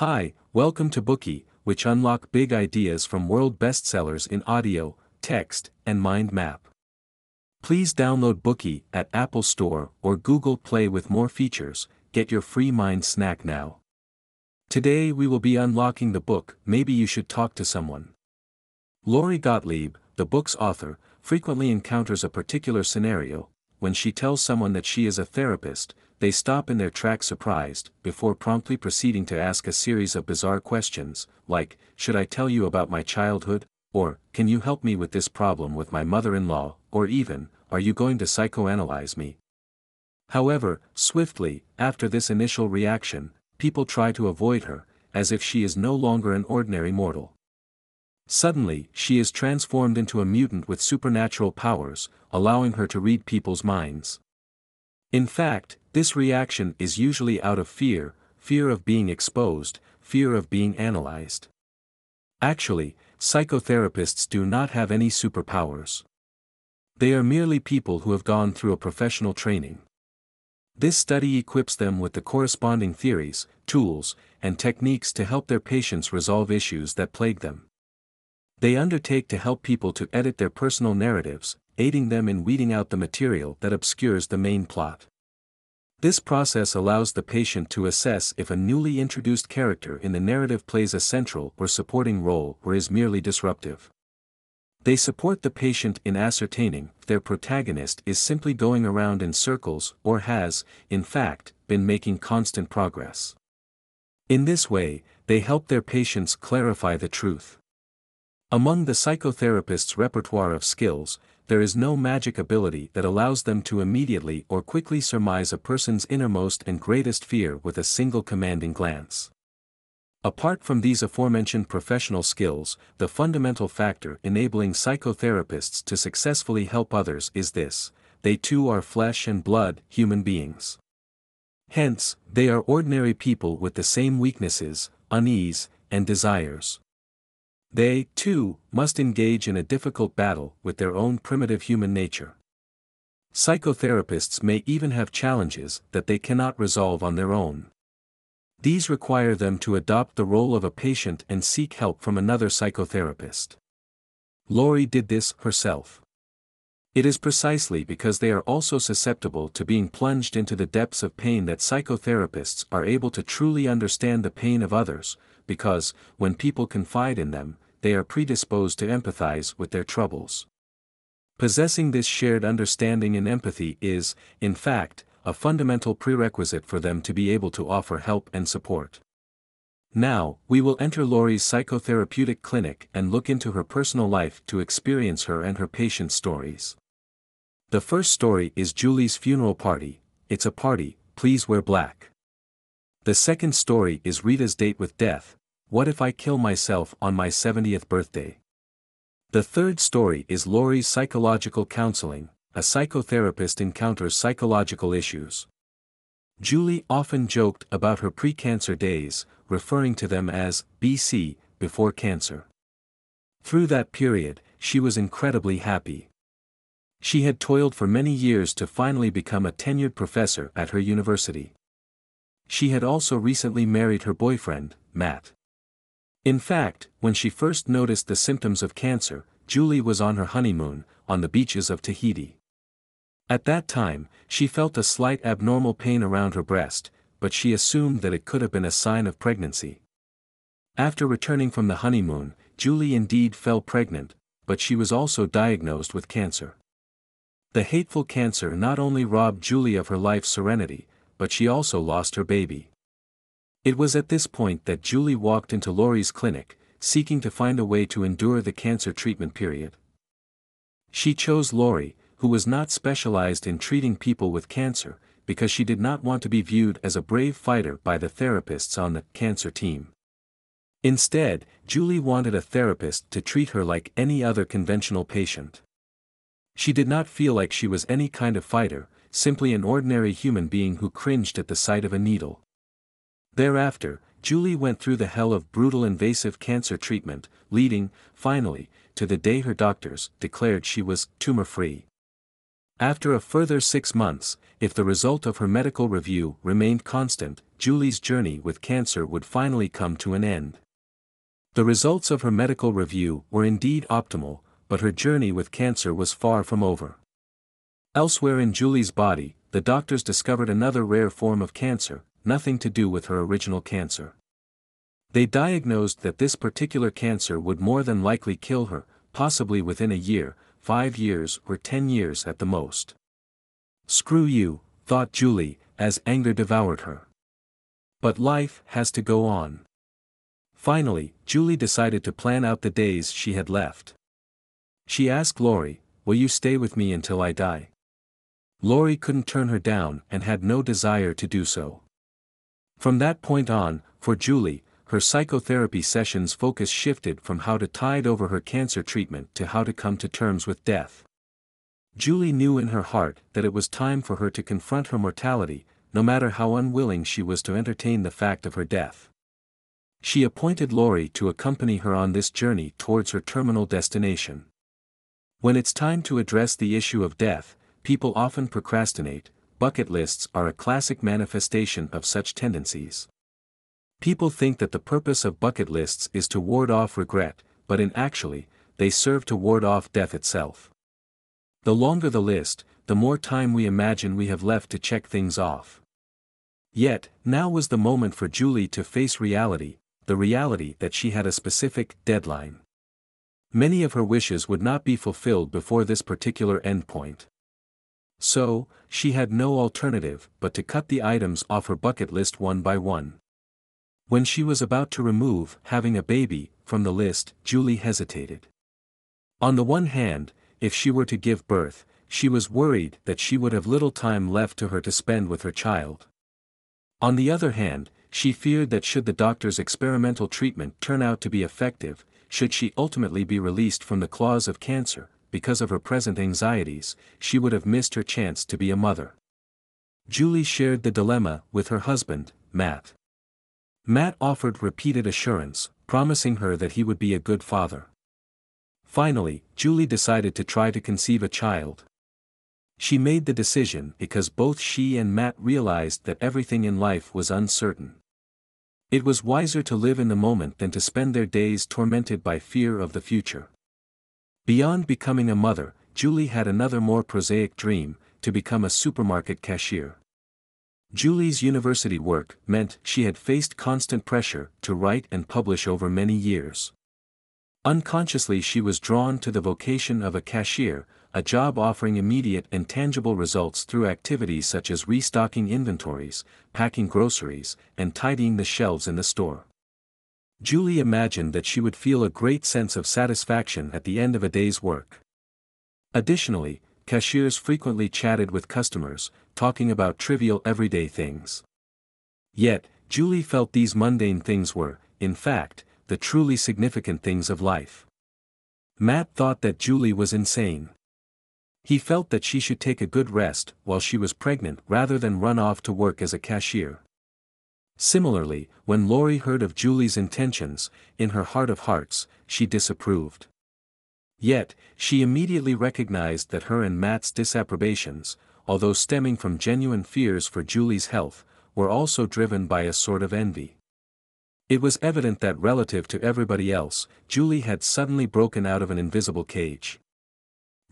Hi, welcome to Bookey, which unlock big ideas from world bestsellers in audio, text, and mind map. Please download Bookey at Apple Store or Google Play with more features. Get your free mind snack now. Today we will be unlocking the book Maybe You Should Talk to Someone. Lori Gottlieb, the book's author, frequently encounters a particular scenario. When she tells someone that she is a therapist, they stop in their tracks surprised, before promptly proceeding to ask a series of bizarre questions, like, Should I tell you about my childhood? Or, Can you help me with this problem with my mother-in-law? Or even, Are you going to psychoanalyze me? However, swiftly, after this initial reaction, people try to avoid her, as if she is no longer an ordinary mortal. Suddenly, she is transformed into a mutant with supernatural powers, allowing her to read people's minds. In fact, this reaction is usually out of fear, fear of being exposed, fear of being analyzed. Actually, psychotherapists do not have any superpowers. They are merely people who have gone through a professional training. This study equips them with the corresponding theories, tools, and techniques to help their patients resolve issues that plague them. They undertake to help people to edit their personal narratives, aiding them in weeding out the material that obscures the main plot. This process allows the patient to assess if a newly introduced character in the narrative plays a central or supporting role or is merely disruptive. They support the patient in ascertaining if their protagonist is simply going around in circles or has, in fact, been making constant progress. In this way, they help their patients clarify the truth. Among the psychotherapist's repertoire of skills, there is no magic ability that allows them to immediately or quickly surmise a person's innermost and greatest fear with a single commanding glance. Apart from these aforementioned professional skills, the fundamental factor enabling psychotherapists to successfully help others is this they too are flesh and blood human beings. Hence, they are ordinary people with the same weaknesses, unease, and desires. They, too, must engage in a difficult battle with their own primitive human nature. Psychotherapists may even have challenges that they cannot resolve on their own. These require them to adopt the role of a patient and seek help from another psychotherapist. Lori did this herself. It is precisely because they are also susceptible to being plunged into the depths of pain that psychotherapists are able to truly understand the pain of others, because, when people confide in them, they are predisposed to empathize with their troubles. Possessing this shared understanding and empathy is, in fact, a fundamental prerequisite for them to be able to offer help and support. Now, we will enter Lori's psychotherapeutic clinic and look into her personal life to experience her and her patient's stories. The first story is Julie's funeral party, it's a party, please wear black. The second story is Rita's date with death, what if I kill myself on my 70th birthday? The third story is Lori's psychological counseling, a psychotherapist encounters psychological issues. Julie often joked about her pre-cancer days, referring to them as BC, before cancer. Through that period, she was incredibly happy. She had toiled for many years to finally become a tenured professor at her university. She had also recently married her boyfriend, Matt. In fact, when she first noticed the symptoms of cancer, Julie was on her honeymoon, on the beaches of Tahiti. At that time, she felt a slight abnormal pain around her breast, but she assumed that it could have been a sign of pregnancy. After returning from the honeymoon, Julie indeed fell pregnant, but she was also diagnosed with cancer. The hateful cancer not only robbed Julie of her life's serenity, but she also lost her baby. It was at this point that Julie walked into Lori's clinic, seeking to find a way to endure the cancer treatment period. She chose Lori, who was not specialized in treating people with cancer, because she did not want to be viewed as a brave fighter by the therapists on the cancer team. Instead, Julie wanted a therapist to treat her like any other conventional patient. She did not feel like she was any kind of fighter, simply an ordinary human being who cringed at the sight of a needle. Thereafter, Julie went through the hell of brutal invasive cancer treatment, leading, finally, to the day her doctors declared she was tumor-free. After a further six months, if the result of her medical review remained constant, Julie's journey with cancer would finally come to an end. The results of her medical review were indeed optimal, but her journey with cancer was far from over. Elsewhere in Julie's body, the doctors discovered another rare form of cancer, nothing to do with her original cancer. They diagnosed that this particular cancer would more than likely kill her, possibly within a year, five years or ten years at the most. Screw you, thought Julie, as anger devoured her. But life has to go on. Finally, Julie decided to plan out the days she had left. She asked Lori, Will you stay with me until I die? Lori couldn't turn her down and had no desire to do so. From that point on, for Julie, her psychotherapy sessions focus shifted from how to tide over her cancer treatment to how to come to terms with death. Julie knew in her heart that it was time for her to confront her mortality, no matter how unwilling she was to entertain the fact of her death. She appointed Lori to accompany her on this journey towards her terminal destination. When it's time to address the issue of death, people often procrastinate, bucket lists are a classic manifestation of such tendencies. People think that the purpose of bucket lists is to ward off regret, but in actually, they serve to ward off death itself. The longer the list, the more time we imagine we have left to check things off. Yet, now was the moment for Julie to face reality, the reality that she had a specific deadline. Many of her wishes would not be fulfilled before this particular endpoint. So, she had no alternative but to cut the items off her bucket list one by one. When she was about to remove having a baby from the list, Julie hesitated. On the one hand, if she were to give birth, she was worried that she would have little time left to her to spend with her child. On the other hand, she feared that should the doctor's experimental treatment turn out to be effective, should she ultimately be released from the claws of cancer, because of her present anxieties, she would have missed her chance to be a mother. Julie shared the dilemma with her husband, Matt. Matt offered repeated assurance, promising her that he would be a good father. Finally, Julie decided to try to conceive a child. She made the decision because both she and Matt realized that everything in life was uncertain. It was wiser to live in the moment than to spend their days tormented by fear of the future. Beyond becoming a mother, Julie had another more prosaic dream, to become a supermarket cashier. Julie's university work meant she had faced constant pressure to write and publish over many years. Unconsciously she was drawn to the vocation of a cashier, a job offering immediate and tangible results through activities such as restocking inventories, packing groceries, and tidying the shelves in the store. Julie imagined that she would feel a great sense of satisfaction at the end of a day's work. Additionally, cashiers frequently chatted with customers, talking about trivial everyday things. Yet, Julie felt these mundane things were, in fact, the truly significant things of life. Matt thought that Julie was insane. He felt that she should take a good rest while she was pregnant rather than run off to work as a cashier. Similarly, when Lori heard of Julie's intentions, in her heart of hearts, she disapproved. Yet, she immediately recognized that her and Matt's disapprobations, although stemming from genuine fears for Julie's health, were also driven by a sort of envy. It was evident that relative to everybody else, Julie had suddenly broken out of an invisible cage.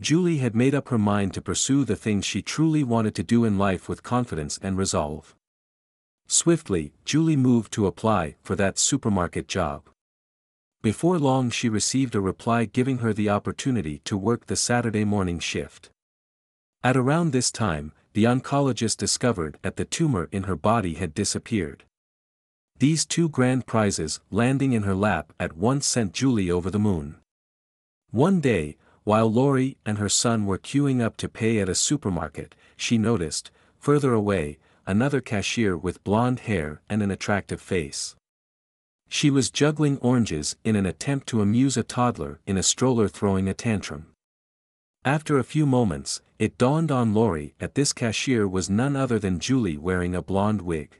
Julie had made up her mind to pursue the things she truly wanted to do in life with confidence and resolve. Swiftly, Julie moved to apply for that supermarket job. Before long she received a reply giving her the opportunity to work the Saturday morning shift. At around this time, the oncologist discovered that the tumor in her body had disappeared. These two grand prizes landing in her lap at once sent Julie over the moon. One day, while Lori and her son were queuing up to pay at a supermarket, she noticed, further away, another cashier with blonde hair and an attractive face. She was juggling oranges in an attempt to amuse a toddler in a stroller throwing a tantrum. After a few moments, it dawned on Lori that this cashier was none other than Julie wearing a blonde wig.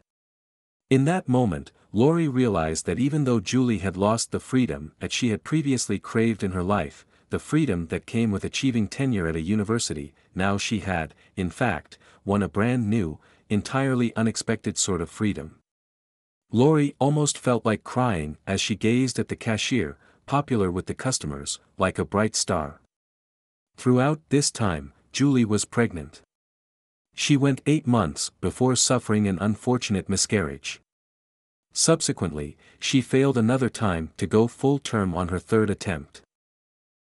In that moment, Lori realized that even though Julie had lost the freedom that she had previously craved in her life, the freedom that came with achieving tenure at a university, now she had, in fact, won a brand new, entirely unexpected sort of freedom. Lori almost felt like crying as she gazed at the cashier, popular with the customers, like a bright star. Throughout this time, Julie was pregnant. She went eight months before suffering an unfortunate miscarriage. Subsequently, she failed another time to go full term on her third attempt.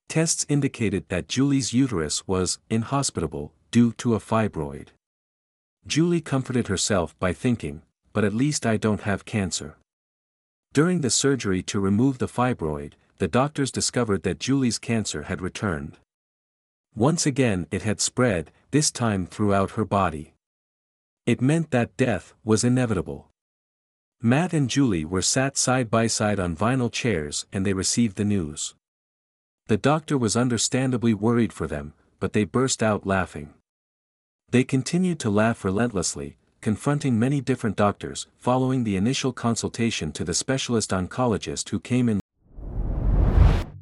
Tests indicated that Julie's uterus was inhospitable due to a fibroid. Julie comforted herself by thinking, but at least I don't have cancer. During the surgery to remove the fibroid, the doctors discovered that Julie's cancer had returned. Once again it had spread, this time throughout her body. It meant that death was inevitable. Matt and Julie were sat side by side on vinyl chairs and they received the news. The doctor was understandably worried for them, but they burst out laughing. They continued to laugh relentlessly, confronting many different doctors, following the initial consultation to the specialist oncologist who came in.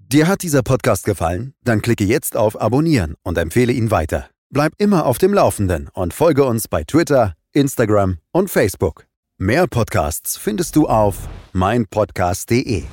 Dir hat dieser Podcast gefallen? Dann klicke jetzt auf Abonnieren und empfehle ihn weiter. Bleib immer auf dem Laufenden und folge uns bei Twitter, Instagram und Facebook. Mehr Podcasts findest du auf meinpodcast.de.